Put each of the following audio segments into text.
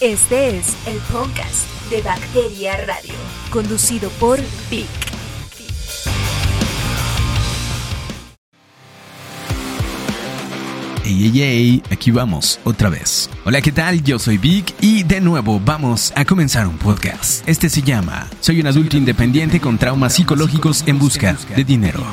Este es el podcast de Bacteria Radio, conducido por Vic. Ey, ey, ey, aquí vamos, otra vez. Hola, ¿qué tal? Yo soy Vic y de nuevo vamos a comenzar un podcast. Este se llama Soy un adulto independiente con traumas psicológicos en busca de dinero.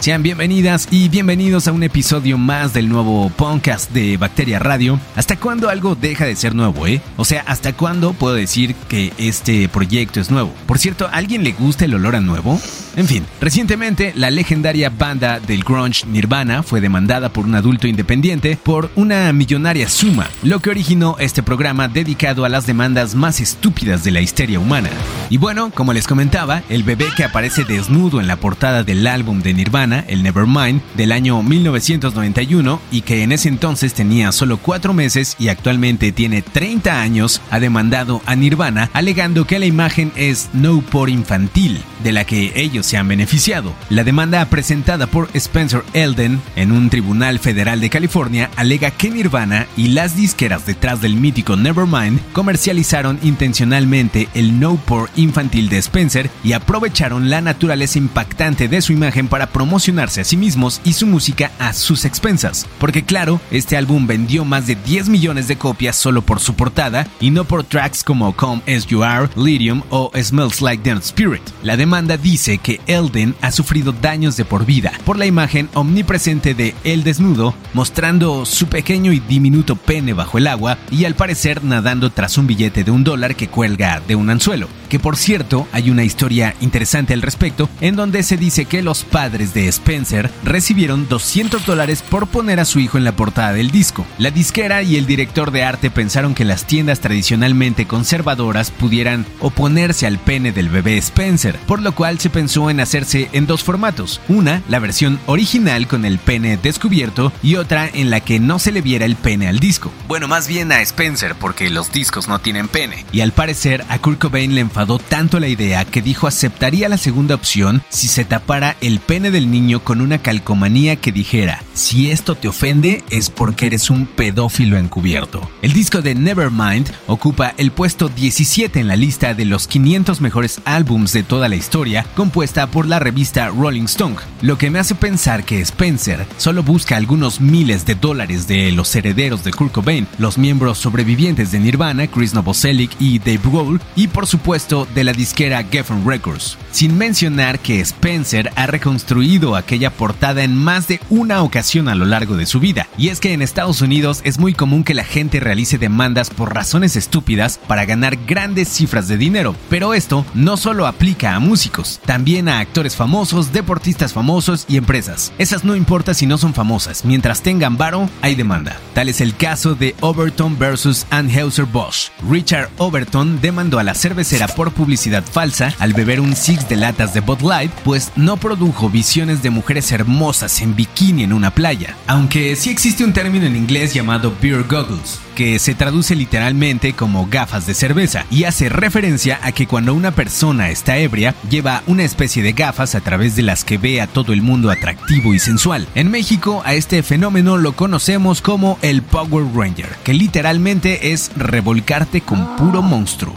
Sean bienvenidas y bienvenidos a un episodio más del nuevo podcast de Bacteria Radio. ¿Hasta cuándo algo deja de ser nuevo, eh? O sea, ¿hasta cuándo puedo decir que este proyecto es nuevo? Por cierto, ¿a alguien le gusta el olor a nuevo? En fin, recientemente la legendaria banda del grunge Nirvana fue demandada por un adulto independiente por una millonaria suma, lo que originó este programa dedicado a las demandas más estúpidas de la histeria humana. Y bueno, como les comentaba, el bebé que aparece desnudo en la portada del álbum de Nirvana, el Nevermind, del año 1991 y que en ese entonces tenía solo 4 meses y actualmente tiene 30 años, ha demandado a Nirvana alegando que la imagen es no por infantil, de la que ellos se han beneficiado. La demanda presentada por Spencer Elden en un tribunal federal de California alega que Nirvana y las disqueras detrás del mítico Nevermind comercializaron intencionalmente el no por infantil de Spencer y aprovecharon la naturaleza impactante de su imagen para promocionarse a sí mismos y su música a sus expensas. Porque claro, este álbum vendió más de 10 millones de copias solo por su portada y no por tracks como Come As You Are, Lyrium o Smells Like Teen Spirit. La demanda dice que Elden ha sufrido daños de por vida por la imagen omnipresente de él desnudo, mostrando su pequeño y diminuto pene bajo el agua y al parecer nadando tras un billete de un dólar que cuelga de un anzuelo. Que por cierto, hay una historia interesante al respecto, en donde se dice que los padres de Spencer recibieron 200 dólares por poner a su hijo en la portada del disco. La disquera y el director de arte pensaron que las tiendas tradicionalmente conservadoras pudieran oponerse al pene del bebé Spencer, por lo cual se pensó en hacerse en dos formatos. Una, la versión original con el pene descubierto y otra en la que no se le viera el pene al disco. Bueno, más bien a Spencer porque los discos no tienen pene. Y al parecer a Kurt Cobain le tanto la idea que dijo aceptaría la segunda opción si se tapara el pene del niño con una calcomanía que dijera, si esto te ofende es porque eres un pedófilo encubierto. El disco de Nevermind ocupa el puesto 17 en la lista de los 500 mejores álbums de toda la historia, compuesta por la revista Rolling Stone, lo que me hace pensar que Spencer solo busca algunos miles de dólares de los herederos de Kurt Cobain, los miembros sobrevivientes de Nirvana, Chris Novoselic y Dave Grohl, y por supuesto de la disquera Geffen Records. Sin mencionar que Spencer ha reconstruido aquella portada en más de una ocasión a lo largo de su vida, y es que en Estados Unidos es muy común que la gente realice demandas por razones estúpidas para ganar grandes cifras de dinero, pero esto no solo aplica a músicos, también a actores famosos, deportistas famosos y empresas. Esas no importa si no son famosas, mientras tengan varo, hay demanda. Tal es el caso de Overton versus Anheuser-Busch. Richard Overton demandó a la cervecera por publicidad falsa al beber un six de latas de Bud Light, pues no produjo visiones de mujeres hermosas en bikini en una playa. Aunque sí existe un término en inglés llamado beer goggles, que se traduce literalmente como gafas de cerveza y hace referencia a que cuando una persona está ebria lleva una especie de gafas a través de las que ve a todo el mundo atractivo y sensual. En México a este fenómeno lo conocemos como el Power Ranger, que literalmente es revolcarte con puro monstruo.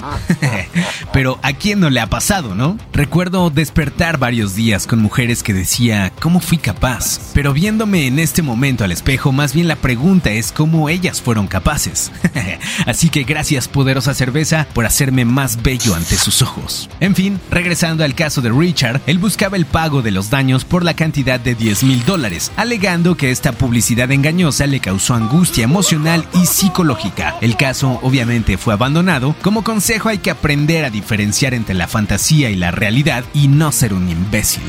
Pero a quién no le ha pasado, ¿no? Recuerdo despertar varios días con mujeres que decía, ¿cómo fui capaz? Pero viéndome en este momento al espejo, más bien la pregunta es cómo ellas fueron capaces. Así que gracias poderosa cerveza por hacerme más bello ante sus ojos. En fin, regresando al caso de Richard, él buscaba el pago de los daños por la cantidad de 10 mil dólares, alegando que esta publicidad engañosa le causó angustia emocional y psicológica. El caso obviamente fue abandonado. Como consejo hay que aprender a diferenciar entre la fantasía y la realidad y no ser un imbécil.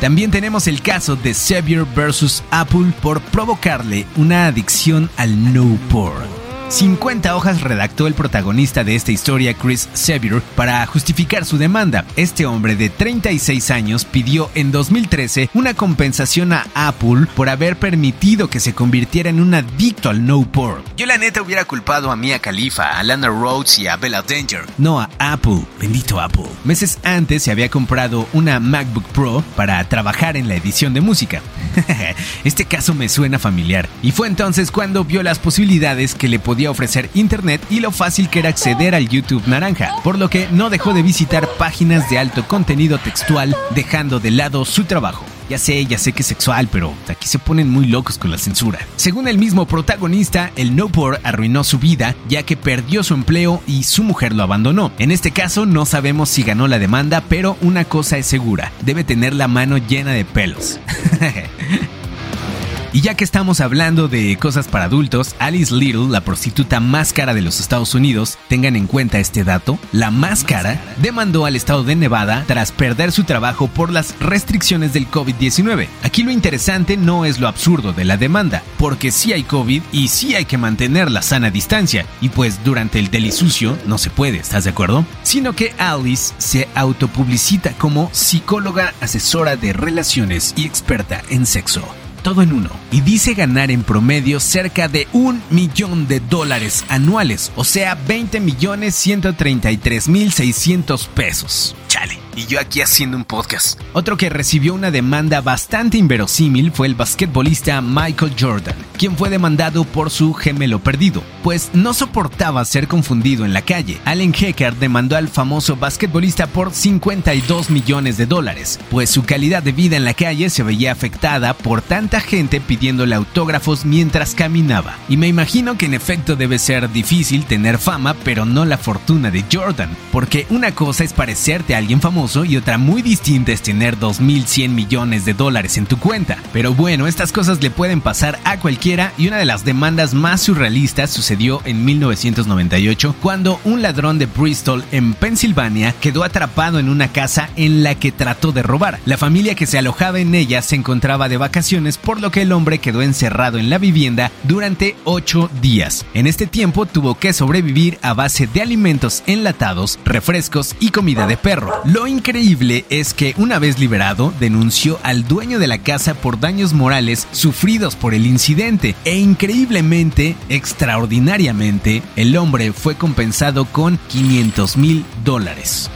También tenemos el caso de Xavier versus Apple por provocarle una adicción al no porn. 50 hojas redactó el protagonista de esta historia, Chris Sevier, para justificar su demanda. Este hombre de 36 años pidió en 2013 una compensación a Apple por haber permitido que se convirtiera en un adicto al no porn. Yo la neta hubiera culpado a Mia Khalifa, a Lana Rhodes y a Bella Danger, no a Apple. Bendito Apple. Meses antes se había comprado una MacBook Pro para trabajar en la edición de música. este caso me suena familiar y fue entonces cuando vio las posibilidades que le podía ofrecer Internet y lo fácil que era acceder al YouTube naranja, por lo que no dejó de visitar páginas de alto contenido textual dejando de lado su trabajo. Ya sé, ya sé que es sexual, pero aquí se ponen muy locos con la censura. Según el mismo protagonista, el no por arruinó su vida ya que perdió su empleo y su mujer lo abandonó. En este caso no sabemos si ganó la demanda, pero una cosa es segura, debe tener la mano llena de pelos. Y ya que estamos hablando de cosas para adultos, Alice Little, la prostituta más cara de los Estados Unidos, tengan en cuenta este dato, la más cara, demandó al estado de Nevada tras perder su trabajo por las restricciones del COVID-19. Aquí lo interesante no es lo absurdo de la demanda, porque sí hay COVID y sí hay que mantener la sana distancia, y pues durante el delisucio no se puede, ¿estás de acuerdo? Sino que Alice se autopublicita como psicóloga, asesora de relaciones y experta en sexo todo en uno. Y dice ganar en promedio cerca de un millón de dólares anuales, o sea, 20 millones 133 mil 600 pesos. Chale y yo aquí haciendo un podcast. Otro que recibió una demanda bastante inverosímil fue el basquetbolista Michael Jordan, quien fue demandado por su gemelo perdido, pues no soportaba ser confundido en la calle. Allen Hecker demandó al famoso basquetbolista por 52 millones de dólares, pues su calidad de vida en la calle se veía afectada por tanta gente pidiéndole autógrafos mientras caminaba. Y me imagino que en efecto debe ser difícil tener fama, pero no la fortuna de Jordan, porque una cosa es parecerte a alguien y otra muy distinta es tener 2.100 millones de dólares en tu cuenta. Pero bueno, estas cosas le pueden pasar a cualquiera y una de las demandas más surrealistas sucedió en 1998 cuando un ladrón de Bristol en Pensilvania quedó atrapado en una casa en la que trató de robar. La familia que se alojaba en ella se encontraba de vacaciones por lo que el hombre quedó encerrado en la vivienda durante 8 días. En este tiempo tuvo que sobrevivir a base de alimentos enlatados, refrescos y comida de perro. Lo increíble es que una vez liberado denunció al dueño de la casa por daños morales sufridos por el incidente e increíblemente, extraordinariamente, el hombre fue compensado con 500 mil dólares.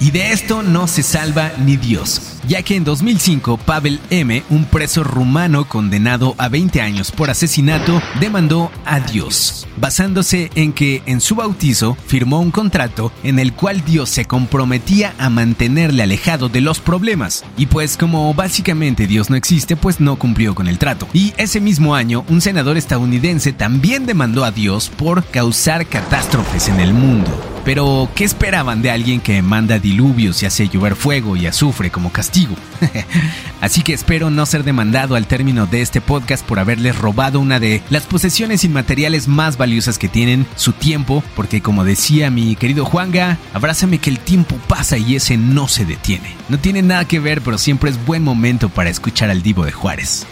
Y de esto no se salva ni Dios ya que en 2005 Pavel M., un preso rumano condenado a 20 años por asesinato, demandó a Dios, basándose en que en su bautizo firmó un contrato en el cual Dios se comprometía a mantenerle alejado de los problemas. Y pues como básicamente Dios no existe, pues no cumplió con el trato. Y ese mismo año, un senador estadounidense también demandó a Dios por causar catástrofes en el mundo. Pero, ¿qué esperaban de alguien que manda diluvios y hace llover fuego y azufre como castigo? Así que espero no ser demandado al término de este podcast por haberles robado una de las posesiones inmateriales más valiosas que tienen, su tiempo, porque como decía mi querido Juanga, abrázame que el tiempo pasa y ese no se detiene. No tiene nada que ver, pero siempre es buen momento para escuchar al divo de Juárez.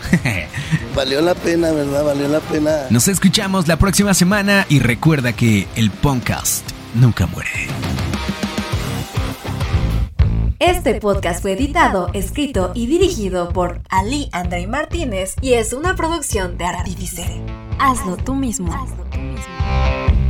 Valió la pena, ¿verdad? Valió la pena. Nos escuchamos la próxima semana y recuerda que el podcast nunca muere. Este podcast fue editado, escrito y dirigido por Ali André Martínez y es una producción de Artifice. Hazlo tú mismo. Hazlo tú mismo.